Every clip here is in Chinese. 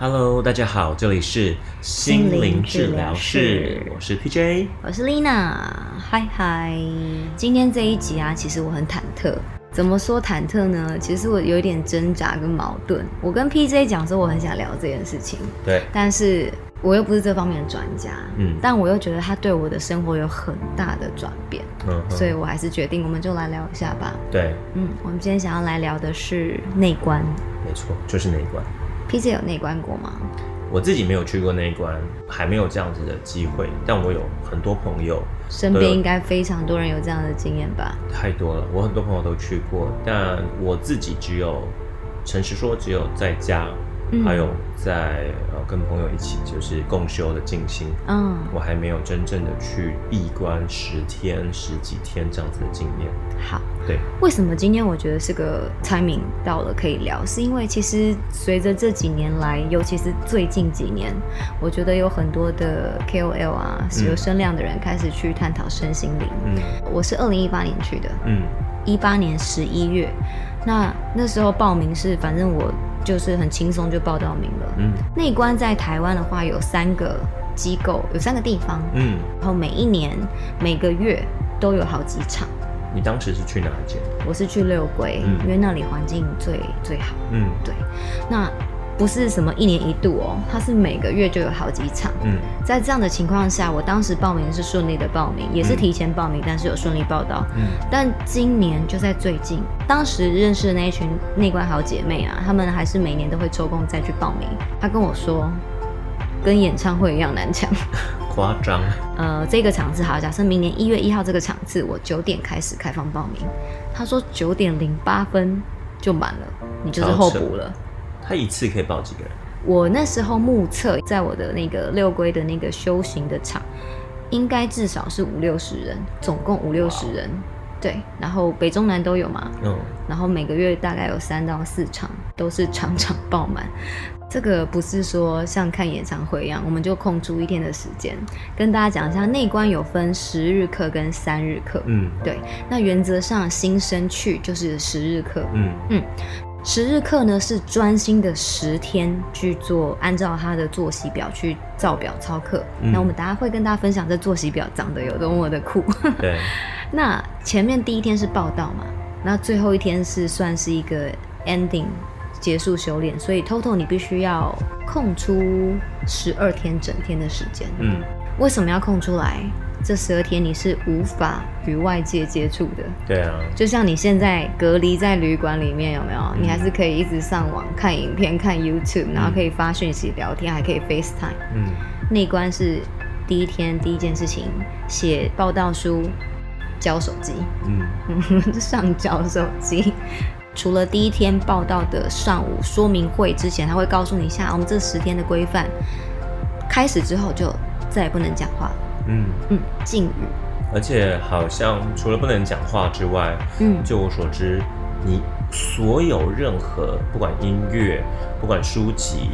Hello，大家好，这里是心灵治疗室，我是 PJ，我是 Lina，嗨嗨。今天这一集啊，其实我很忐忑。怎么说忐忑呢？其实我有一点挣扎跟矛盾。我跟 PJ 讲说，我很想聊这件事情，对，但是我又不是这方面的专家，嗯但我又觉得他对我的生活有很大的转变，嗯，所以我还是决定，我们就来聊一下吧。对，嗯，我们今天想要来聊的是内观。没错，就是那一关。PJ 有内观过吗？我自己没有去过那一关，还没有这样子的机会，但我有很多朋友，身边应该非常多人有这样的经验吧？太多了，我很多朋友都去过，但我自己只有，诚实说，只有在家，嗯还有在呃跟朋友一起就是共修的静心，嗯，我还没有真正的去闭关十天、十几天这样子的经验。好。对，为什么今天我觉得是个 timing 到了可以聊？是因为其实随着这几年来，尤其是最近几年，我觉得有很多的 KOL 啊，是有声量的人开始去探讨身心灵。嗯我是二零一八年去的，嗯一八年十一月，那那时候报名是，反正我就是很轻松就报到名了。嗯内观在台湾的话有三个机构，有三个地方，嗯，然后每一年每个月都有好几场。你当时是去哪一间？我是去六龟，嗯因为那里环境最最好。嗯对，那不是什么一年一度哦，它是每个月就有好几场。嗯在这样的情况下，我当时报名是顺利的报名，也是提前报名，但是有顺利报到。嗯但今年就在最近，当时认识的那一群内观好姐妹啊，她们还是每年都会抽空再去报名。她跟我说，跟演唱会一样难抢。夸张。呃，这个场次好，假设明年一月一号这个场次，我九点开始开放报名。他说九点零八分就满了，你就是候补了。他一次可以报几个人？我那时候目测，在我的那个六龟的那个修行的场，应该至少是五六十人，总共五六十人。对，然后北中南都有嘛，嗯，然后每个月大概有三到四场，都是场场爆满。这个不是说像看演唱会一样，我们就空出一天的时间，跟大家讲一下，内观有分十日课跟三日课。嗯对，那原则上新生去就是十日课，嗯十日课呢是专心的十天去做，按照他的作息表去照表操课。嗯那我们大家会跟大家分享这作息表长得有多么的酷。对，那前面第一天是报道嘛，那最后一天是算是一个 ending 结束修炼，所以 total 你必须要空出十二天整天的时间。嗯为什么要空出来？这十二天你是无法与外界接触的，对啊，就像你现在隔离在旅馆里面，有没有？你还是可以一直上网看影片、看 YouTube，然后可以发讯息聊天，还可以 FaceTime。嗯内观是第一天第一件事情，写报道书，交手机。嗯 上交手机。除了第一天报道的上午说明会之前，他会告诉你一下我们这十天的规范。开始之后就再也不能讲话，嗯，嗯，禁语，而且好像除了不能讲话之外，嗯，就我所知，你所有任何不管音乐、不管书籍，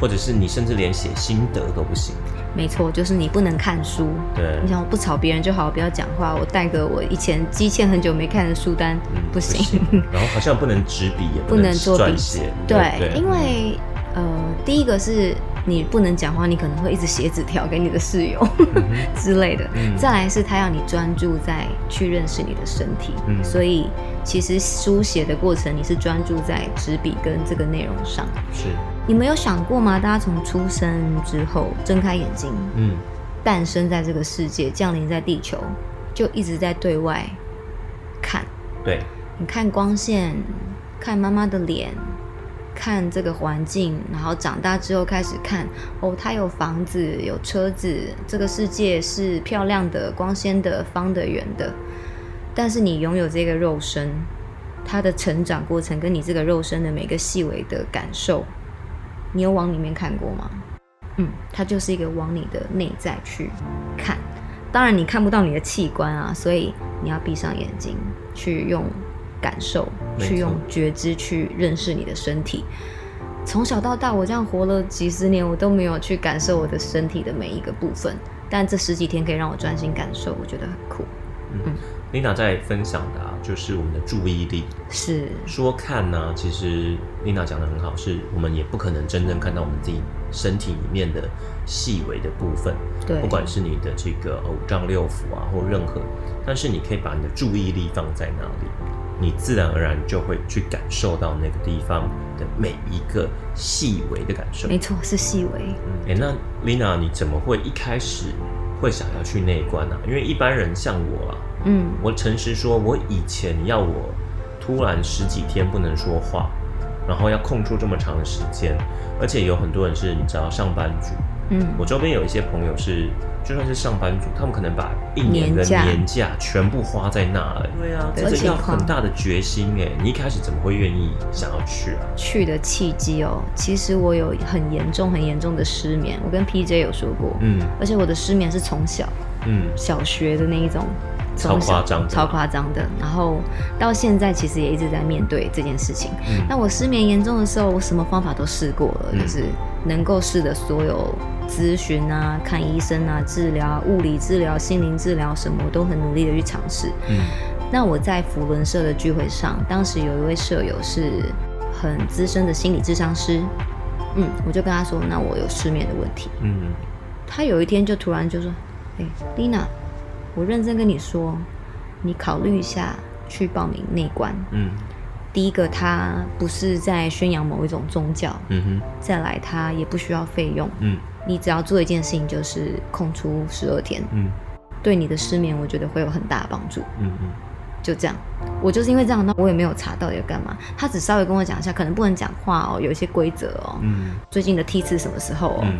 或者是你甚至连写心得都不行。没错，就是你不能看书。对你，想我不吵别人就好，不要讲话。我带个我以前积欠很久没看的书单，嗯不行。然后好像不能纸笔，也不能做笔撰写。对，对，因为呃，第一个是你不能讲话，你可能会一直写纸条给你的室友 之类的。嗯再来是他要你专注在去认识你的身体，嗯所以其实书写的过程你是专注在纸笔跟这个内容上。是，你没有想过吗？大家从出生之后睁开眼睛，嗯诞生在这个世界，降临在地球，就一直在对外看。对，你看光线，看妈妈的脸，看这个环境，然后长大之后开始看哦，他有房子，有车子，这个世界是漂亮的、光鲜的、方的、圆的。但是你拥有这个肉身，它的成长过程跟你这个肉身的每个细微的感受，你有往里面看过吗？嗯，它就是一个往你的内在去看。当然你看不到你的器官啊，所以你要闭上眼睛，去用感受，去用觉知去认识你的身体。从小到大，我这样活了几十年，我都没有去感受我的身体的每一个部分。但这十几天可以让我专心感受，我觉得很酷。Lina 在分享的啊，就是我们的注意力。是说看呢、其实 Lina 讲的很好，是我们也不可能真正看到我们自己身体里面的细微的部分，对，不管是你的这个呃五脏六腑啊，或任何，但是你可以把你的注意力放在那里，你自然而然就会去感受到那个地方的每一个细微的感受。没错，是细微。嗯，哎、那 Lina 你怎么会一开始会想要去内观呢、啊？因为一般人像我啊，嗯，我诚实说，我以前要我突然十几天不能说话，然后要空出这么长的时间，而且有很多人是你知道上班族，嗯，我周边有一些朋友是就算是上班族，他们可能把一年的年假全部花在那了。对啊，这个要很大的决心哎，你一开始怎么会愿意想要去啊？去的契机哦，其实我有很严重、很严重的失眠，我跟 PJ 有说过，嗯而且我的失眠是从小嗯小学的那一种，超夸张的超夸张的。然后到现在其实也一直在面对这件事情。嗯那我失眠严重的时候，我什么方法都试过了，嗯就是能够试的所有咨询啊、看医生啊、治疗啊、物理治疗、心灵治疗什么，我都很努力的去尝试。嗯那我在福伦社的聚会上，当时有一位舍友是很资深的心理智商师，嗯，我就跟他说，那我有失眠的问题。嗯他有一天就突然就说：“哎、丽娜，我认真跟你说，你考虑一下去报名内观。嗯第一个，他不是在宣扬某一种宗教；嗯哼再来，他也不需要费用。嗯你只要做一件事情，就是空出十二天，嗯对你的失眠，我觉得会有很大的帮助。嗯嗯就这样，我就是因为这样，那我也没有查到底要干嘛。他只稍微跟我讲一下，可能不能讲话哦，有一些规则哦。嗯最近的梯次什么时候哦，嗯，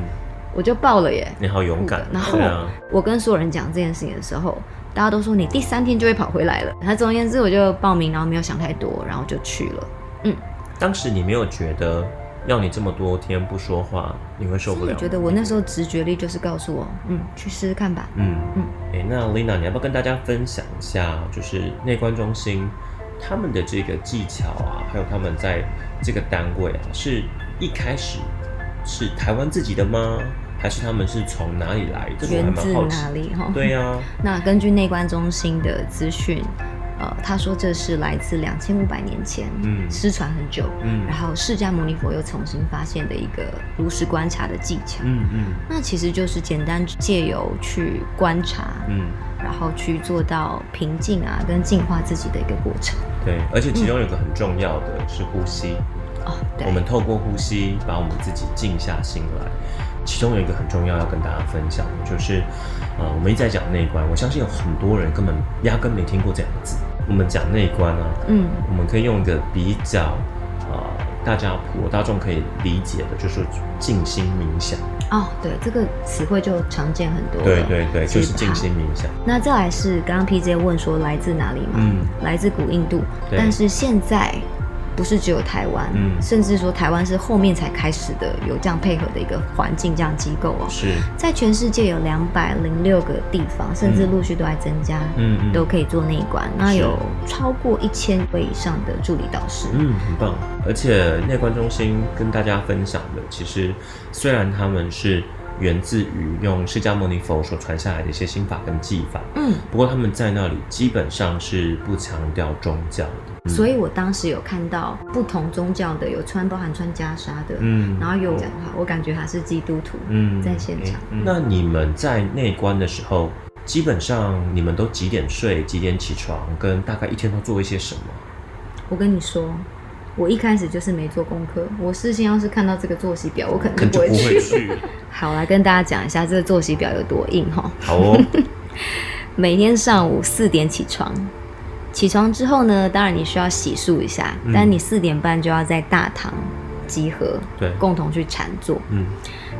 我就报了耶。你好勇敢，然后啊，我跟所有人讲这件事情的时候，大家都说你第三天就会跑回来了。那总而言之，我就报名，然后没有想太多，然后就去了。嗯当时你没有觉得要你这么多天不说话，你会受不了？我觉得我那时候直觉力就是告诉我，嗯，去试试看吧。嗯嗯嗯，哎、那 Lina，你要不要跟大家分享一下，就是内观中心他们的这个技巧啊，还有他们在这个单位啊，是一开始是台湾自己的吗？还是他们是从哪里来？源自哪。里？哈，对呀、那根据内观中心的资讯，呃，他说这是来自两千五百年前，嗯失传很久，嗯然后释迦牟尼佛又重新发现的一个如实观察的技巧。嗯嗯那其实就是简单借由去观察，嗯，然后去做到平静啊，跟净化自己的一个过程。对，而且其中有个很重要的是呼吸。哦，对，我们透过呼吸把我们自己静下心来。其中有一个很重要要跟大家分享的，就是，呃，我们一直在讲内观，我相信有很多人根本压根没听过这两个字。我们讲内观啊，嗯，我们可以用一个比较，呃，大家普罗大众可以理解的，就是静心冥想。哦，对，这个词汇就常见很多了。对对对，就是好静心冥想。那再来是刚刚 PJ 问说来自哪里嘛？嗯来自古印度，但是现在不是只有台湾，嗯甚至说台湾是后面才开始的有这样配合的一个环境，这样机构哦。是，在全世界有两百零六个地方，甚至嗯陆续都在增加，嗯嗯都可以做内观。那有超过一千位以上的助理导师，嗯，很棒。而且内观中心跟大家分享的，其实虽然他们是源自于用释迦牟尼佛所传下来的一些心法跟技法，嗯，不过他们在那里基本上是不强调宗教的。所以我当时有看到不同宗教的，有穿包含穿袈裟的，嗯然后有讲话，我感觉他是基督徒，嗯在现场。诶那你们在内观的时候，基本上你们都几点睡、几点起床，跟大概一天都做一些什么？我跟你说，我一开始就是没做功课，我事先要是看到这个作息表，我可能就不会去。好，来跟大家讲一下这个作息表有多硬哈。好哦，每天上午四点起床，起床之后呢，当然你需要洗漱一下，嗯但你四点半就要在大堂集合，对共同去禅坐。嗯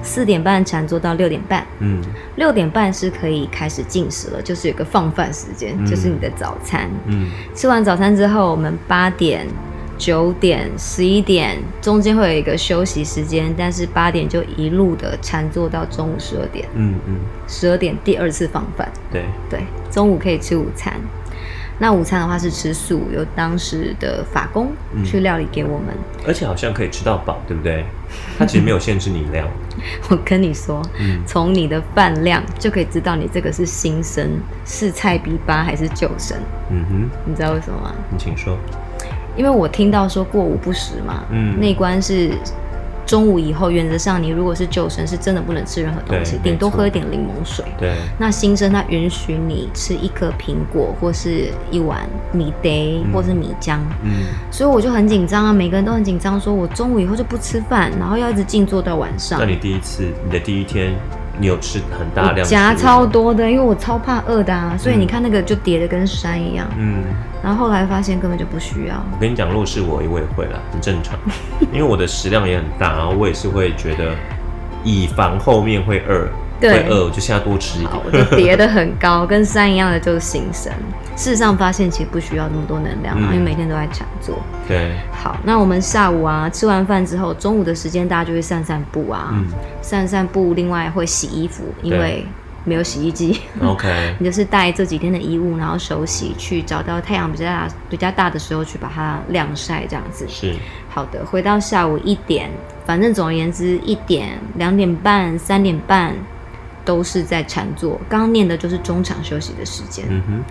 四点半禅坐到六点半，嗯六点半是可以开始进食了，就是有个放饭时间，嗯就是你的早餐。嗯吃完早餐之后，我们八点、九点、十一点中间会有一个休息时间，但是八点就一路的禅坐到中午十二点，嗯嗯，十二点第二次放饭。对，对，中午可以吃午餐。那午餐的话是吃素，由当时的法工嗯去料理给我们。而且好像可以吃到饱，对不对？他其实没有限制你量。我跟你说，嗯，从你的饭量就可以知道你这个是新生、是菜逼八还是旧生。嗯哼，你知道为什么吗？你请说。因为我听到说过午不食嘛，嗯那关是中午以后，原则上你如果是旧生，是真的不能吃任何东西，顶多喝一点柠檬水。对，那新生他允许你吃一颗苹果，或是一碗米得，嗯或是米浆。嗯，所以我就很紧张啊，每个人都很紧张，说我中午以后就不吃饭，然后要一直静坐到晚上那。你第一次，你的第一天，你有吃很大量我夹。超多的，因为我超怕饿的啊，所以你看那个就叠的跟山一样。嗯，然后后来发现根本就不需要。我跟你讲，如果是我，我也会啦，很正常，因为我的食量也很大，然后我也是会觉得，以防后面会饿，对会饿，我就现在多吃一好，我点。就叠的很高，跟山一样的就是新生。事实上发现其实不需要那么多能量，嗯因为每天都在抢座。对，好，那我们下午啊吃完饭之后，中午的时间大家就会散散步啊，嗯散散步，另外会洗衣服，因对为没有洗衣机。OK，你就是带这几天的衣物，然后手洗，去找到太阳比较大、比较大的时候去把它晾晒，这样子。是，好的，回到下午一点，反正总而言之，一点、两点半、三点半都是在禅坐。刚刚念的就是中场休息的时间。嗯哼，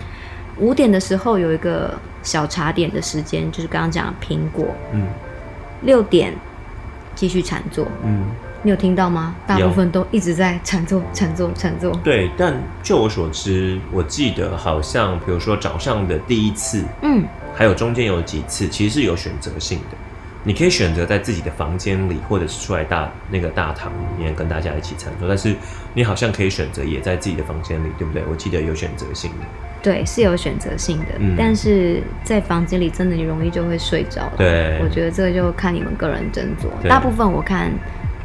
五点的时候有一个小茶点的时间，就是刚刚讲的苹果。嗯六点继续禅坐，嗯，你有听到吗？大部分都一直在禅坐、禅坐、禅坐。对。但就我所知，我记得好像，比如说早上的第一次，嗯，还有中间有几次，其实是有选择性的。你可以选择在自己的房间里，或者是出来大那个大堂里面跟大家一起禅坐，但是你好像可以选择也在自己的房间里，对不对？我记得有选择性的。对，是有选择性的，嗯但是在房间里真的你容易就会睡着了。对我觉得这个就看你们个人斟酌。大部分我看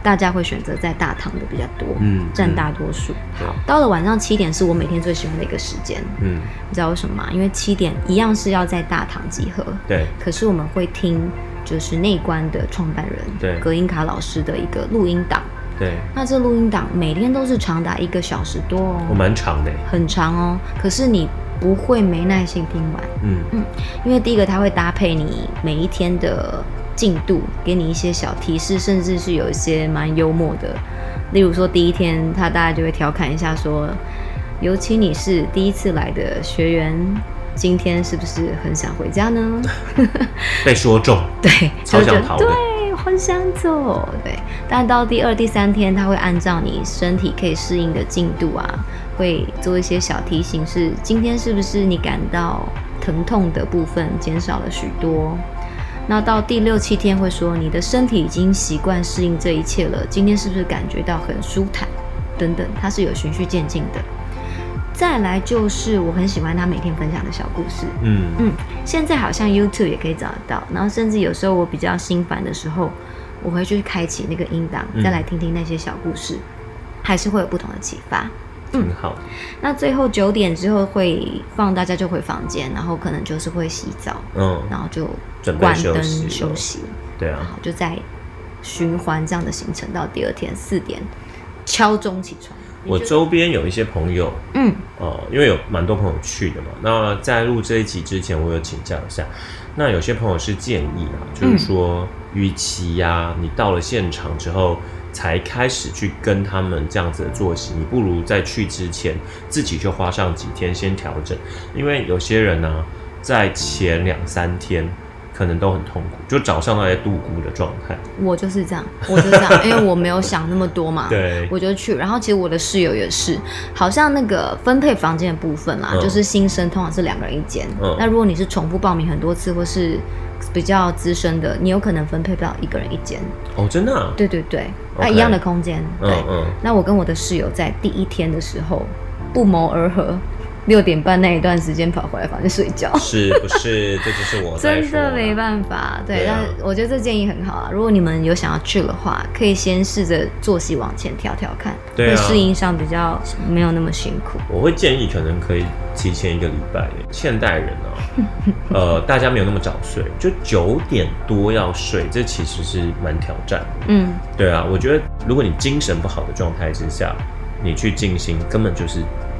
大家会选择在大堂的比较多，嗯占大多数。对好，到了晚上七点是我每天最喜欢的一个时间，嗯，你知道为什么吗？因为七点一样是要在大堂集合，对，可是我们会听就是内观的创办人对格音卡老师的一个录音档。对，那这录音档每天都是长达一个小时多哦，我蛮长的。很长哦。可是你不会没耐心听完，嗯因为第一个它会搭配你每一天的进度，给你一些小提示，甚至是有一些蛮幽默的。例如说第一天，他大概就会调侃一下说，尤其你是第一次来的学员，今天是不是很想回家呢？被说中，对，超想逃的对，很想走，对。但到第二、第三天，他会按照你身体可以适应的进度啊，会做一些小提醒，是今天是不是你感到疼痛的部分减少了许多？那到第六七天会说你的身体已经习惯适应这一切了，今天是不是感觉到很舒坦？等等，它是有循序渐进的。再来就是我很喜欢他每天分享的小故事，嗯。嗯，现在好像 YouTube 也可以找得到，然后甚至有时候我比较心烦的时候，我会去开启那个音档，嗯。再来听听那些小故事，还是会有不同的启发。嗯。好。那最后九点之后会放大家就回房间，然后可能就是会洗澡，嗯，然后就关灯休息了。休息，对啊，然后就在循环这样的行程到第二天四点敲钟起床。我周边有一些朋友，嗯哦，因为有蛮多朋友去的嘛。那在录这一集之前，我有请教一下。那有些朋友是建议啊，就是说，与其呀、你到了现场之后才开始去跟他们这样子的作息，你不如在去之前自己就花上几天先调整，因为有些人呢、在前两三天可能都很痛苦，就早上都在度孤的状态。我就是这样，我就是这样，因为我没有想那么多嘛，对我就去。然后其实我的室友也是，好像那个分配房间的部分啦，嗯就是新生通常是两个人一间，嗯那如果你是重复报名很多次或是比较资深的，你有可能分配不到一个人一间。哦，真的、啊？对对对，那一样的空间，对。嗯嗯，那我跟我的室友在第一天的时候不谋而合，六点半那一段时间跑回来房间睡觉。是不是？这就是我在真的没。办法，对，但我觉得这建议很好啊。如果你们有想要去的话，可以先试着作息往前调调看，对啊会适应上比较没有那么辛苦。我会建议可能可以提前一个礼拜。现代人啊，呃，大家没有那么早睡，就九点多要睡，这其实是蛮挑战的。嗯，对啊，我觉得如果你精神不好的状态之下，你去进行，根本就是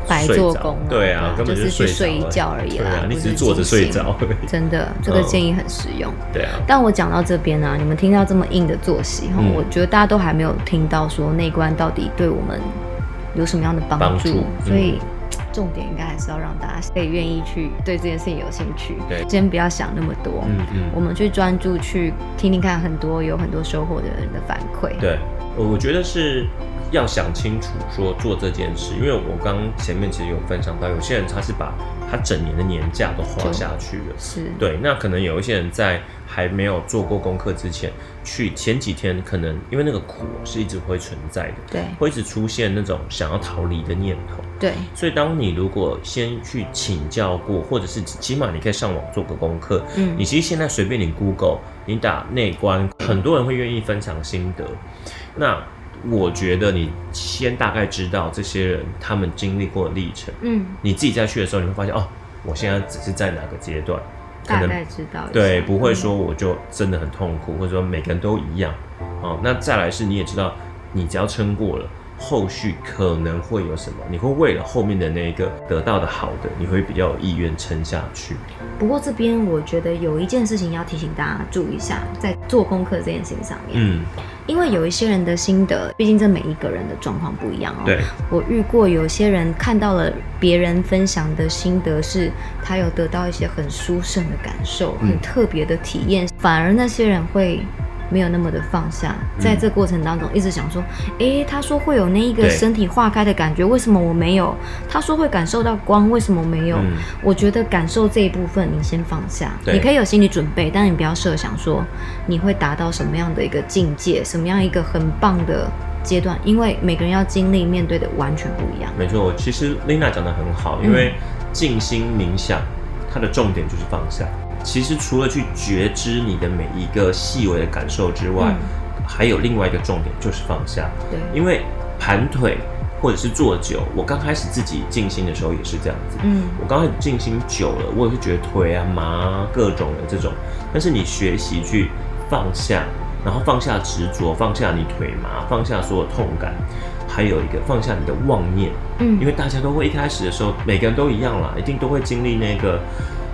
白做工了，对啊，根本就是去睡睡一觉而已啦对啊，，你不只是坐着睡着。真的，这个嗯建议很实用。对啊，但我讲到这边呢、你们听到这么硬的作息，哈、嗯我觉得大家都还没有听到说内观到底对我们有什么样的帮助，帮助所以。重点应该还是要让大家可以愿意去对这件事情有兴趣，对先不要想那么多，嗯嗯，我们去专注去听听看很多有很多收获的人的反馈。对，我觉得是要想清楚说做这件事，因为我刚前面其实有分享到，有些人他是把他整年的年假都花下去了。是，对，那可能有一些人在还没有做过功课之前，去前几天可能因为那个苦是一直会存在的，对会一直出现那种想要逃离的念头。对，所以，当你如果先去请教过，或者是起码你可以上网做个功课，嗯你其实现在随便你 Google，你打内观，很多人会愿意分享心得。那我觉得你先大概知道这些人他们经历过的历程，嗯，你自己再去的时候，你会发现哦，我现在只是在哪个阶段，可大概知道对，不会嗯说我就真的很痛苦，或者说每个人都一样。哦，那再来是你也知道，你只要撑过了。后续可能会有什么？你会为了后面的那个得到的好的，你会比较有意愿撑下去。不过这边我觉得有一件事情要提醒大家注意一下，在做功课这件事情上面，嗯，因为有一些人的心得，毕竟这每一个人的状况不一样哦。对，我遇过有些人看到了别人分享的心得，是他有得到一些很殊胜的感受，嗯很特别的体验，反而那些人会。没有那么的放下，在这过程当中一直想说，诶，他说会有那一个身体化开的感觉，为什么我没有？他说会感受到光，为什么没有？嗯我觉得感受这一部分你先放下，你可以有心理准备，但你不要设想说你会达到什么样的一个境界，什么样一个很棒的阶段，因为每个人要经历面对的完全不一样。没错。其实 Lina 讲的很好，因为静心冥想，它的重点就是放下。其实除了去觉知你的每一个细微的感受之外，还有另外一个重点就是放下。对，因为盘腿或者是坐久，我刚开始自己静心的时候也是这样子。嗯，我刚开始静心久了，我也是觉得腿啊麻啊各种的这种。但是你学习去放下，然后放下执着，放下你腿麻，放下所有痛感，还有一个放下你的妄念。嗯因为大家都会一开始的时候，每个人都一样啦，一定都会经历那个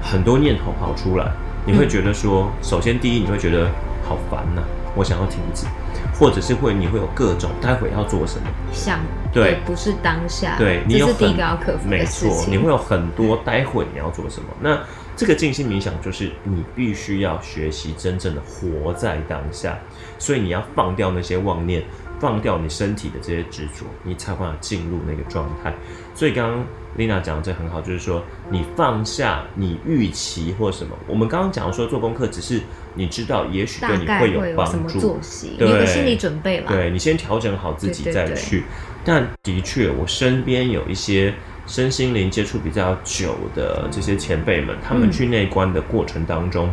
很多念头跑出来。你会觉得说，首先第一，你会觉得好烦呐、我想要停止，或者是会你会有各种待会要做什么，想对不是当下，对你有这是第一很个要克服没错，你会有很多待会你要做什么。那这个静心冥想就是你必须要学习真正的活在当下，所以你要放掉那些妄念，放掉你身体的这些执着，你才有办法进入那个状态。所以刚刚 Lina 讲的这很好，就是说你放下你预期或什么。我们刚刚讲说做功课，只是你知道，也许对你会有帮助。作息，对有个心理准备了。对你先调整好自己对对对再去。但的确，我身边有一些身心灵接触比较久的这些前辈们，他们嗯去内观的过程当中。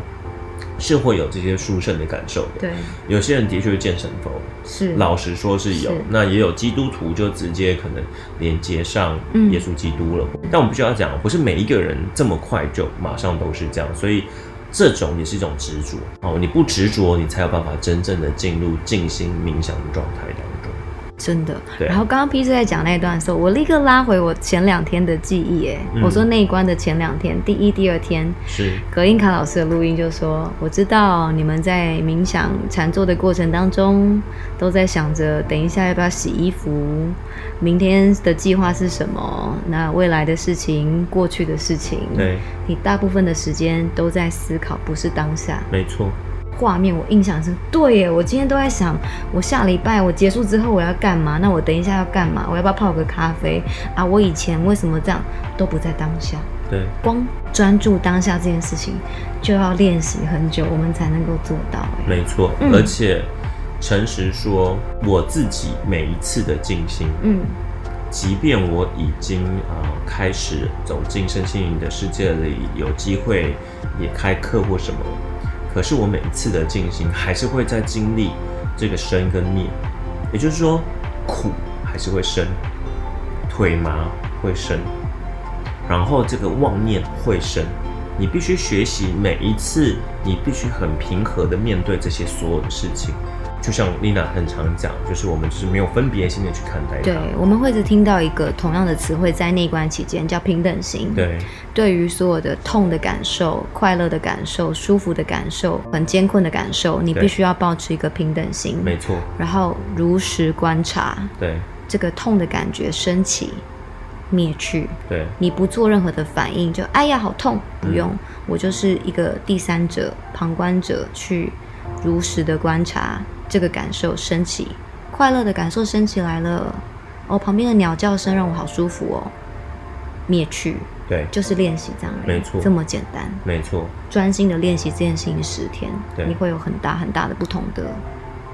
是会有这些殊胜的感受的，对，有些人的确是见神佛，是老实说是有，是那也有基督徒就直接可能连接上嗯耶稣基督了。但我们必须要讲，不是每一个人这么快就马上都是这样，所以这种也是一种执着哦。你不执着，你才有办法真正的进入静心冥想的状态当中。真的。对然后刚刚 P 在讲那段的时候，我立刻拉回我前两天的记忆，哎、嗯我说那一关的前两天，第一、第二天，是，葛英卡老师的录音就说：“我知道你们在冥想禅坐的过程当中，都在想着等一下要不要洗衣服，明天的计划是什么，那未来的事情、过去的事情，对，你大部分的时间都在思考，不是当下。没错，画面我印象是对耶，我今天都在想，我下礼拜我结束之后我要干嘛？那我等一下要干嘛？我要不要泡个咖啡啊？我以前为什么这样都不在当下？对，光专注当下这件事情，就要练习很久，我们才能够做到。哎，没错，嗯而且诚实说，我自己每一次的静心，嗯，即便我已经啊、呃开始走进身心灵的世界里，有机会也开课或什么，可是我每一次的进行还是会在经历这个生跟灭，也就是说苦还是会生，腿麻会生，然后这个妄念会生。你必须学习每一次，你必须很平和的面对这些所有的事情。就像丽娜很常讲，就是我们就是没有分别心的去看待它。对，我们会一直听到一个同样的词汇在内观期间叫平等心。对，对于所有的痛的感受、快乐的感受、舒服的感受、很艰困的感受，你必须要保持一个平等心，没错，然后如实观察对。这个痛的感觉升起、灭去。对。你不做任何的反应，就哎呀好痛，不用，嗯。我就是一个第三者、旁观者去如实的观察这个感受升起，快乐的感受升起来了，哦，旁边的鸟叫声让我好舒服哦，灭去，对，就是练习这样而已，没错。这么简单，没错，专心的练习这件事情十天，对。你会有很大很大的不同的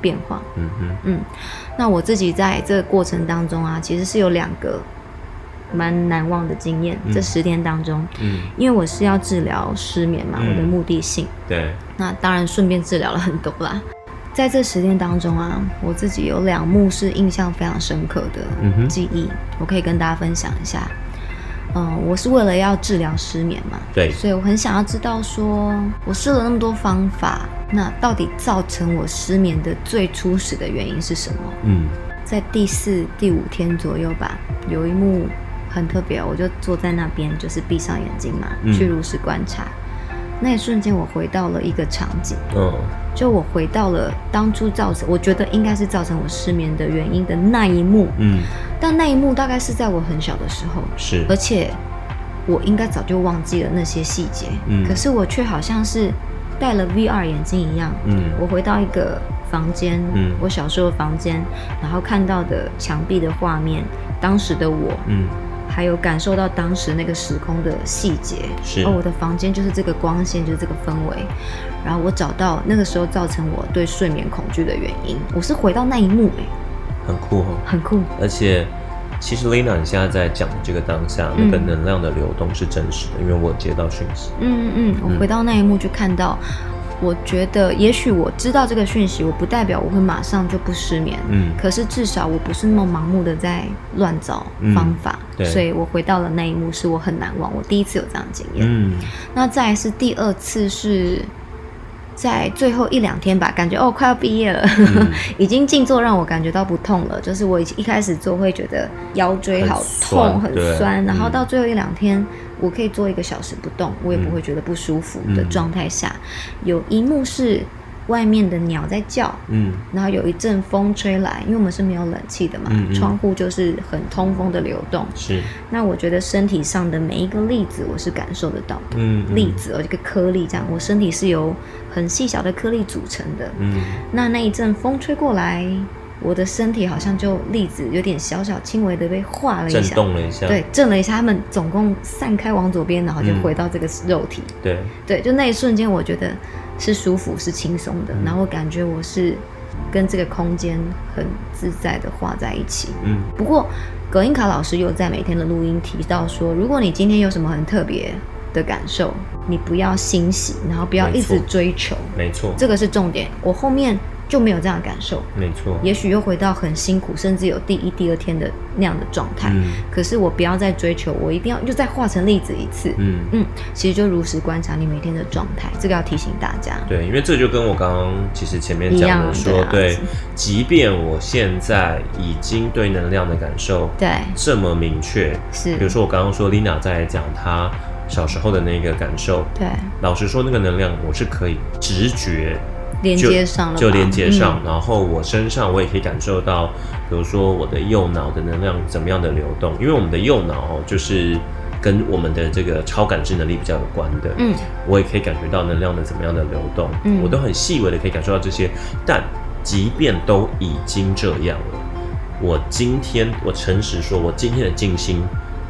变化。嗯嗯，嗯，那我自己在这个过程当中啊，其实是有两个蛮难忘的经验。嗯。这十天当中，嗯，因为我是要治疗失眠嘛，嗯。我的目的性，对，那当然顺便治疗了很多啦。在这十天当中啊，我自己有两幕是印象非常深刻的记忆，我可以跟大家分享一下。嗯，我是为了要治疗失眠嘛，对所以我很想要知道说，我试了那么多方法，那到底造成我失眠的最初始的原因是什么？嗯在第四、第五天左右吧，有一幕很特别，我就坐在那边，就是闭上眼睛嘛，嗯去如实观察。那一瞬间，我回到了一个场景，嗯。就我回到了当初造成，我觉得应该是造成我失眠的原因的那一幕。嗯，但那一幕大概是在我很小的时候，是。而且我应该早就忘记了那些细节，嗯。可是我却好像是戴了 VR 眼镜一样，嗯。我回到一个房间，嗯。我小时候的房间，然后看到的墙壁的画面，当时的我，嗯还有感受到当时那个时空的细节，是哦，我的房间就是这个光线，就是这个氛围，然后我找到那个时候造成我对睡眠恐惧的原因，我是回到那一幕，哎，很酷哦。很酷，而且，其实 Lina 你现在在讲的这个当下，那个嗯能量的流动是真实的，因为我接到讯息。嗯嗯嗯，我回到那一幕就看到。我觉得，也许我知道这个讯息，我不代表我会马上就不失眠。嗯可是至少我不是那么盲目的在乱找嗯方法，对所以我回到了那一幕，是我很难忘。我第一次有这样的经验。嗯那再来是第二次是在最后一两天吧，感觉哦快要毕业了，嗯 已经静坐让我感觉到不痛了。就是我一开始做会觉得腰椎好痛很酸很酸，然后嗯到最后一两天，我可以坐一个小时不动，我也不会觉得不舒服的嗯状态下，有一幕是外面的鸟在叫，嗯然后有一阵风吹来，因为我们是没有冷气的嘛，嗯嗯窗户就是很通风的流动。是那我觉得身体上的每一个粒子，我是感受得到的。粒子哦，这个颗粒这样，我身体是由很细小的颗粒组成的。嗯那那一阵风吹过来，我的身体好像就粒子有点小小轻微的被化了一震下，动了一下。对，震了一下，他们总共散开往左边，然后就嗯回到这个肉体。对对，就那一瞬间，我觉得是舒服、是轻松的，嗯然后我感觉我是跟这个空间很自在的画在一起。嗯不过，葛英卡老师又在每天的录音提到说，如果你今天有什么很特别的感受，你不要欣喜，然后不要一直没错追求，没错这个是重点。我后面就没有这样的感受，没错。也许又回到很辛苦，甚至有第一、第二天的那样的状态。嗯可是我不要再追求，我一定要又再化成例子一次。嗯嗯，其实就如实观察你每天的状态，这个要提醒大家。对，因为这就跟我刚刚其实前面讲的说，对即便我现在已经对能量的感受对，这么明确，是，比如说我刚刚说 Lina 在讲她小时候的那个感受，对，老实说，那个能量我是可以直觉连就接上了吧，就连接上，嗯。然后我身上我也可以感受到，比如说我的右脑的能量怎么样的流动，因为我们的右脑哦就是跟我们的这个超感知能力比较有关的，嗯，我也可以感觉到能量的怎么样的流动，嗯。我都很细微的可以感受到这些，但即便都已经这样了，我今天我诚实说，我今天的静心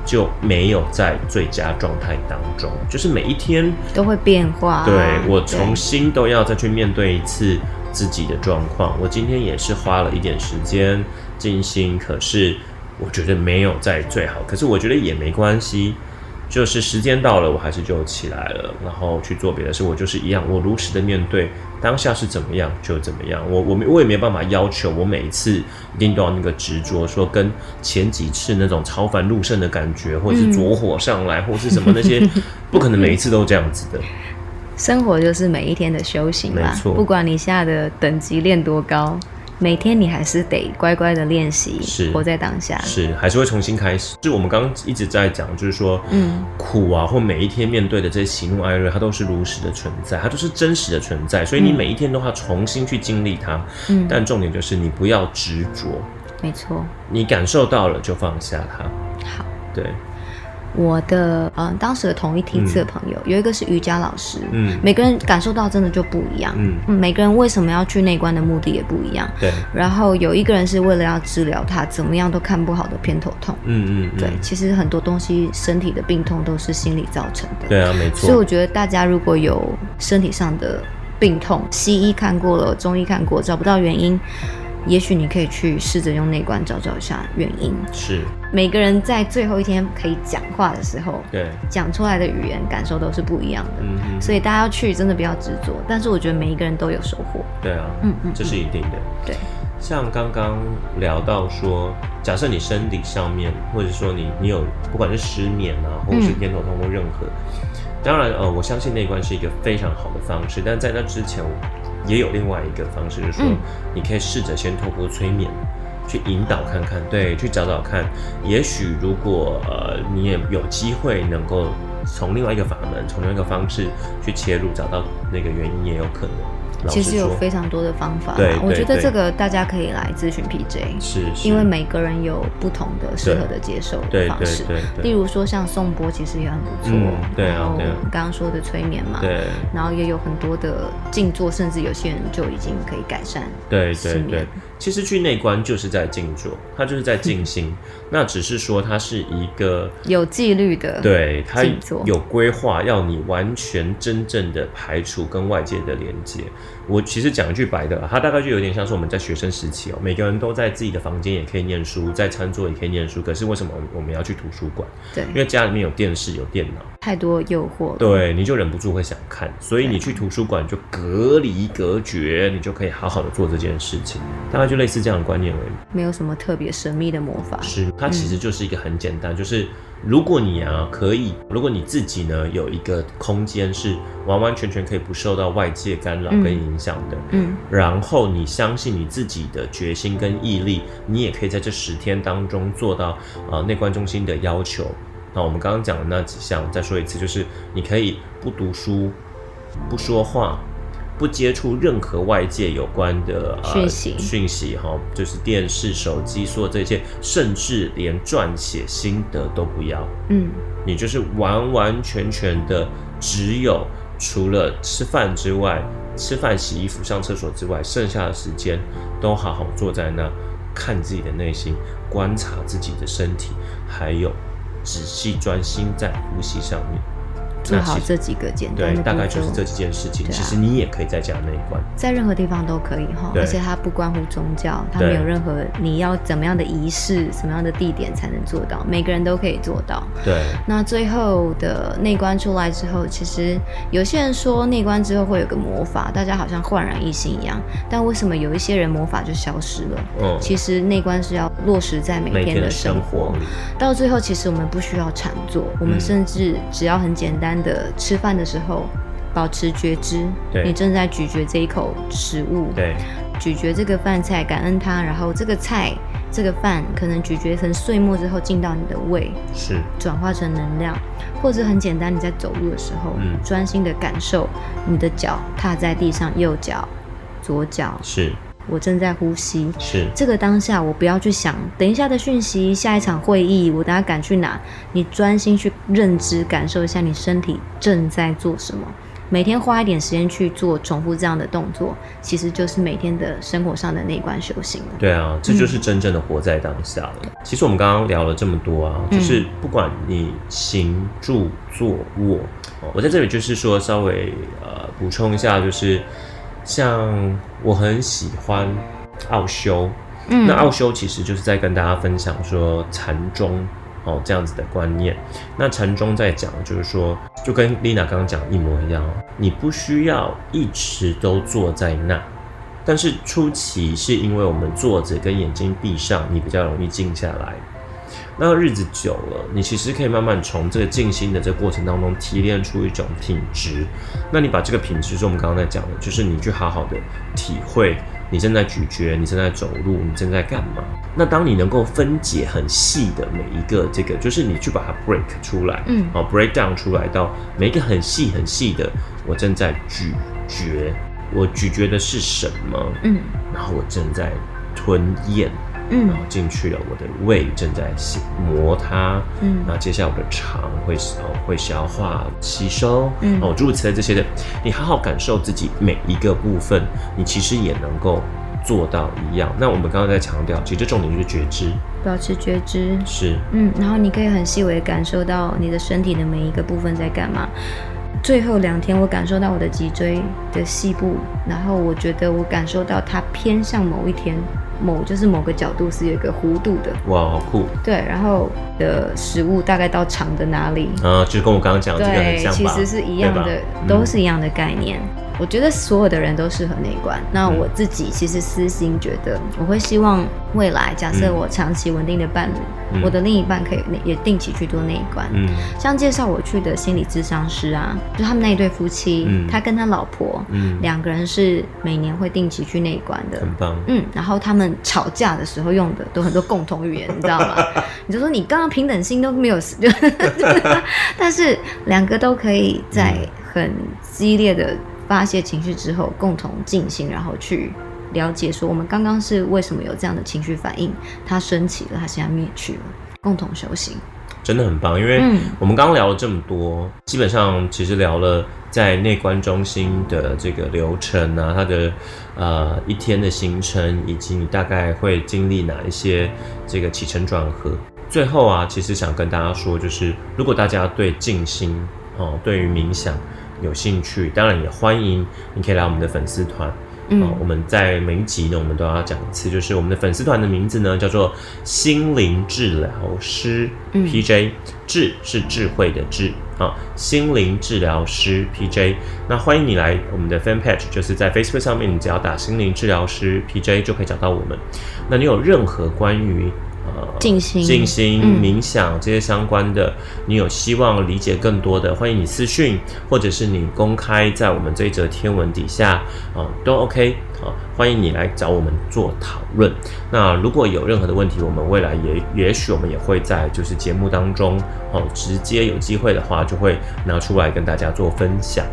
就没有在最佳状态当中，就是每一天都会变化。对我重新都要再去面对一次自己的状况。我今天也是花了一点时间静心，可是我觉得没有在最好，可是我觉得也没关系。就是时间到了，我还是就起来了，然后去做别的事。我就是一样，我如实的面对当下是怎么样就怎么样。我我没我也没办法要求我每一次一定都要那个执着，说跟前几次那种超凡入圣的感觉，或者是嗯着火上来，或是什么那些，不可能每一次都这样子的。生活就是每一天的修行啦没错，不管你下的等级练多高，每天你还是得乖乖的练习，是活在当下。是还是会重新开始。就我们刚刚一直在讲，就是说，嗯，苦啊，或每一天面对的这些喜怒哀乐，它都是如实的存在，它都是真实的存在，所以你每一天都要重新去经历它。嗯但重点就是你不要执着，没错。你感受到了就放下它。好，对，我的呃当时的同一梯次的朋友、有一个是瑜伽老师，嗯每个人感受到真的就不一样。嗯，嗯，每个人为什么要去内观的目的也不一样。对，然后有一个人是为了要治疗他怎么样都看不好的偏头痛。嗯嗯嗯，对，其实很多东西身体的病痛都是心理造成的。对啊，没错所以我，觉得大家如果有身体上的病痛，西医看过了，中医看过，找不到原因，也许你可以去试着用内观找找一下原因。是，每个人在最后一天可以讲话的时候，对，讲出来的语言感受都是不一样的。嗯嗯，所以大家要去，真的不要执着。但是我觉得每一个人都有收获。对啊，嗯嗯这是一定的。对，像刚刚聊到说，假设你身体上面，或者说你你有不管是失眠啊，或者是嗯偏头痛或任何，当然呃，我相信内观是一个非常好的方式，但在那之前也有另外一个方式，就是说嗯你可以试着先透过催眠。去引导看看，对，去找找看，也许如果呃你也有机会能够从另外一个法门，从另外一个方式去切入，找到那个原因也有可能。老其实有非常多的方法。我觉得这个大家可以来咨询 PJ。是是。因为每个人有不同的适合的接受对对方式，例如说像颂钵其实也很不错，然后刚刚说的催眠嘛，对。然后也有很多的静坐，甚至有些人就已经可以改善对对失眠。对，其实去内观就是在静坐，它就是在静心。那只是说它是一个，有纪律的，对它有规划，要你完全真正的排除跟外界的连接。我其实讲一句白的啦，它大概就有点像是我们在学生时期哦，每个人都在自己的房间也可以念书，在餐桌也可以念书，可是为什么我们要去图书馆？对因为家里面有电视有电脑。太多诱惑了，对，你就忍不住会想看，所以你去图书馆就隔离隔绝，你就可以好好的做这件事情，大概就类似这样的观念而已。没有什么特别神秘的魔法，是，它其实就是一个很简单，就是如果你啊可以，如果你自己呢有一个空间是完完全全可以不受到外界干扰嗯跟影响的，嗯，然后你相信你自己的决心跟毅力，你也可以在这十天当中做到啊内观中心的要求。那我们刚刚讲的那几项，再说一次，就是你可以不读书、不说话、不接触任何外界有关的、呃、讯息讯息哈，就是电视、手机，所有这些，甚至连撰写心得都不要。嗯，你就是完完全全的只有除了吃饭之外，吃饭、洗衣服、上厕所之外，剩下的时间都好好坐在那，看自己的内心，观察自己的身体，还有仔细专心在呼吸上面。做好这几个简单对，的大概就是这几件事情。其实你也可以在家内观。在任何地方都可以哈，对而且它不关乎宗教，它没有任何你要怎么样的仪式、什么样的地点才能做到，每个人都可以做到。对，那最后的内观出来之后，其实有些人说内观之后会有个魔法，大家好像焕然一新一样。但为什么有一些人魔法就消失了？嗯，其实内观是要落实在每每天的生生活活，里，到最后其实我们不需要常做，我们嗯甚至只要很简单的吃饭的时候保持觉知，对。你正在咀嚼这一口食物，对，咀嚼这个饭菜，感恩它，然后这个菜这个饭可能咀嚼成碎末之后进到你的胃，是，转化成能量，或者很简单，你在走路的时候，嗯。专心的感受你的脚踏在地上，右脚、左脚，是，我正在呼吸。是，这个当下，我不要去想等一下的讯息，下一场会议，我等下赶去哪？你专心去认知，感受一下你身体正在做什么。每天花一点时间去做重复这样的动作，其实就是每天的生活上的内观修行了。对啊，这就是真正的活在当下了。其实我们刚刚聊了这么多啊，嗯就是不管你行住坐卧，哦我在这里就是说稍微呃补充一下，就是像我很喜欢奥修，嗯那奥修其实就是在跟大家分享说禅宗哦这样子的观念。那禅宗在讲就是说，就跟丽娜刚刚讲一模一样哦，你不需要一直都坐在那。但是初期是因为我们坐着跟眼睛闭上，你比较容易静下来。那日子久了，你其实可以慢慢从这个静心的这个过程当中提炼出一种品质。那你把这个品质，是我们刚刚在讲的，就是你去好好的体会，你正在咀嚼，你正在走路，你正在干嘛？那当你能够分解很细的每一个这个，就是你去把它 break 出来，嗯哦，break down 出来到每一个很细很细的，我正在咀嚼，我咀嚼的是什么？嗯然后我正在吞咽，嗯然后进去了，我的胃正在磨它，嗯那接下来我的肠会哦会消化吸收，嗯哦诸如此类这些的，你好好感受自己每一个部分，你其实也能够做到一样。那我们刚刚在强调，其实重点就是觉知，保持觉知。是嗯，然后你可以很细微地感受到你的身体的每一个部分在干嘛。最后两天，我感受到我的脊椎的细部，然后我觉得我感受到它偏向某一天，某就是某个角度是有一个弧度的，哇好酷对，然后的食物大概到长的哪里，啊，就跟我刚刚讲的这个很对，像吧？其实是一样的，都是一样的概念。我觉得所有的人都适合那一关。那我自己其实私心觉得，我会希望未来假设嗯。我长期稳定的伴侣，嗯。我的另一半可以也定期去做那一关。嗯。像介绍我去的心理咨商师啊，就他们那一对夫妻，嗯。他跟他老婆嗯，两个人是每年会定期去那一关的。很棒，嗯，然后他们吵架的时候用的都很多共同语言，你知道吗？你就说你刚刚平等心都没有，就但是两个都可以在很激烈的发泄情绪之后，共同进行，然后去了解说我们刚刚是为什么有这样的情绪反应，它升起了，它现在灭去了，共同修行。真的很棒，因为嗯我们刚刚聊了这么多，基本上其实聊了在内观中心的这个流程啊，它的呃一天的行程，以及你大概会经历哪一些这个起承转合。最后啊，其实想跟大家说，就是如果大家对静心哦，对于冥想有兴趣，当然也欢迎你可以来我们的粉丝团。嗯哦，我们在每一集呢，我们都要讲一次，就是我们的粉丝团的名字呢叫做心灵治疗师嗯 PJ，智是智慧的智啊，心灵治疗师 PJ。那欢迎你来我们的 fan page，就是在 Facebook 上面，你只要打心灵治疗师 PJ 就可以找到我们。那你有任何关于呃静心静心、嗯冥想这些相关的，你有希望理解更多的，欢迎你私讯，或者是你公开在我们这一则天文底下啊、都 OK 啊、欢迎你来找我们做讨论。那如果有任何的问题，我们未来也也许我们也会在就是节目当中哦，直接有机会的话就会拿出来跟大家做分享。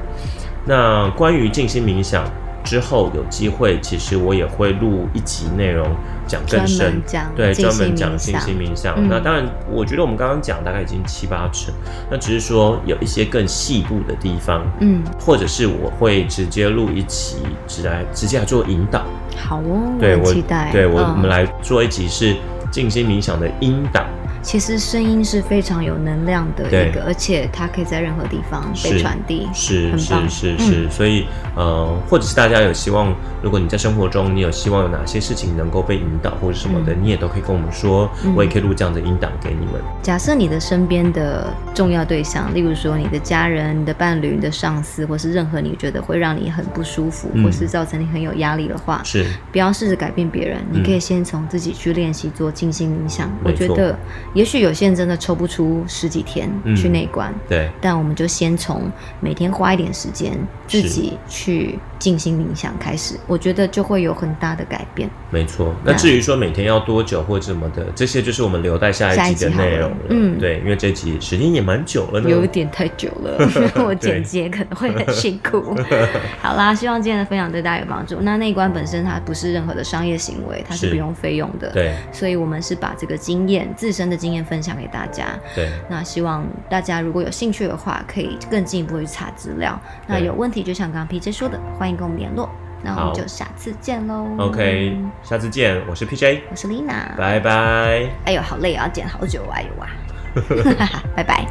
那关于静心冥想之后有机会，其实我也会录一集内容讲更深对，专门讲静心冥想。嗯那当然，我觉得我们刚刚讲大概已经七八成，那只是说有一些更细部的地方，嗯，或者是我会直接录一集，直来直接来做引导。好哦，对我很期待。对我、嗯我们来做一集是静心冥想的引导。其实声音是非常有能量的对。一个，而且它可以在任何地方被传递，是是是是，所以呃，或者是大家有希望，如果你在生活中你有希望有哪些事情能够被引导或者什么的，你也都可以跟我们说，嗯。我也可以录这样的音档给你们。假设你的身边的重要对象，例如说你的家人、你的伴侣、你的上司，或是任何你觉得会让你很不舒服，嗯。或是造成你很有压力的话，是。不要试着改变别人，嗯。你可以先从自己去练习做静心冥想。我觉得，也许有些人真的抽不出十几天嗯去内观，对，但我们就先从每天花一点时间自己去静心冥想开始，我觉得就会有很大的改变。没错。那至于说每天要多久或什么的，这些就是我们留待下一集的内容了。嗯对，因为这集时间也蛮久了呢。有一点太久了，我剪接可能会很辛苦。好啦，希望今天的分享对大家有帮助。那内观本身它不是任何的商业行为，它是是不用费用的。，对所以我们是把这个经验、自身的经验分享给大家。对那希望大家如果有兴趣的话，可以更进一步去查资料。那有问题就像刚刚 PJ 说的，欢迎跟我们联络。那我好们就下次见喽。，OK，下次见，我是 PJ，我是 Lina。拜拜。哎呦，好累啊，剪好久啊，哎呦啊。拜拜。